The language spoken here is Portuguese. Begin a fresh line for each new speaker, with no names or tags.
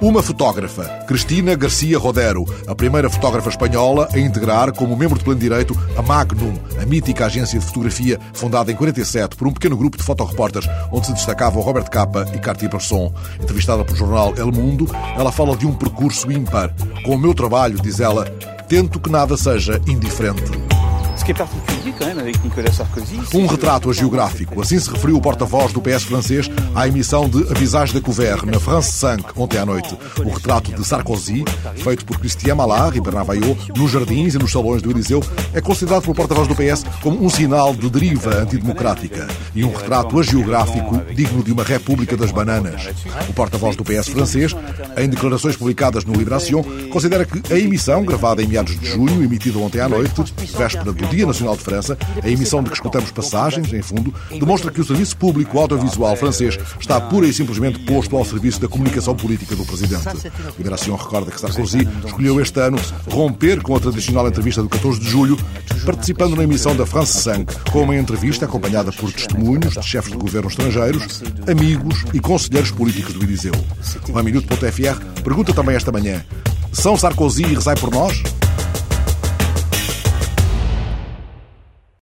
Uma fotógrafa, Cristina Garcia Rodero, a primeira fotógrafa espanhola a integrar como membro de pleno direito a Magnum, a mítica agência de fotografia fundada em 47 por um pequeno grupo de fotorreporters onde se destacavam Robert Capa e Cartier-Bresson. Entrevistada pelo jornal El Mundo, ela fala de um percurso ímpar. Com o meu trabalho, diz ela, tento que nada seja indiferente. Um retrato geográfico. Assim se referiu o porta-voz do PS francês à emissão de A Visage de Couvert na France 5 ontem à noite. O retrato de Sarkozy, feito por Christian Malard e Bernard Vaillot nos jardins e nos salões do Eliseu, é considerado pelo porta-voz do PS como um sinal de deriva antidemocrática e um retrato geográfico digno de uma república das bananas. O porta-voz do PS francês, em declarações publicadas no Libération, considera que a emissão, gravada em meados de junho, emitida ontem à noite, véspera do Dia Nacional de França, a emissão de que escutamos passagens, em fundo, demonstra que o serviço público audiovisual francês está pura e simplesmente posto ao serviço da comunicação política do presidente. Liberação recorda que Sarkozy escolheu este ano romper com a tradicional entrevista do 14 de julho, participando na emissão da France 5, com uma entrevista acompanhada por testemunhos de chefes de governo estrangeiros, amigos e conselheiros políticos do Eliseu. O Minuto.fr pergunta também esta manhã: São Sarkozy e rezai por nós?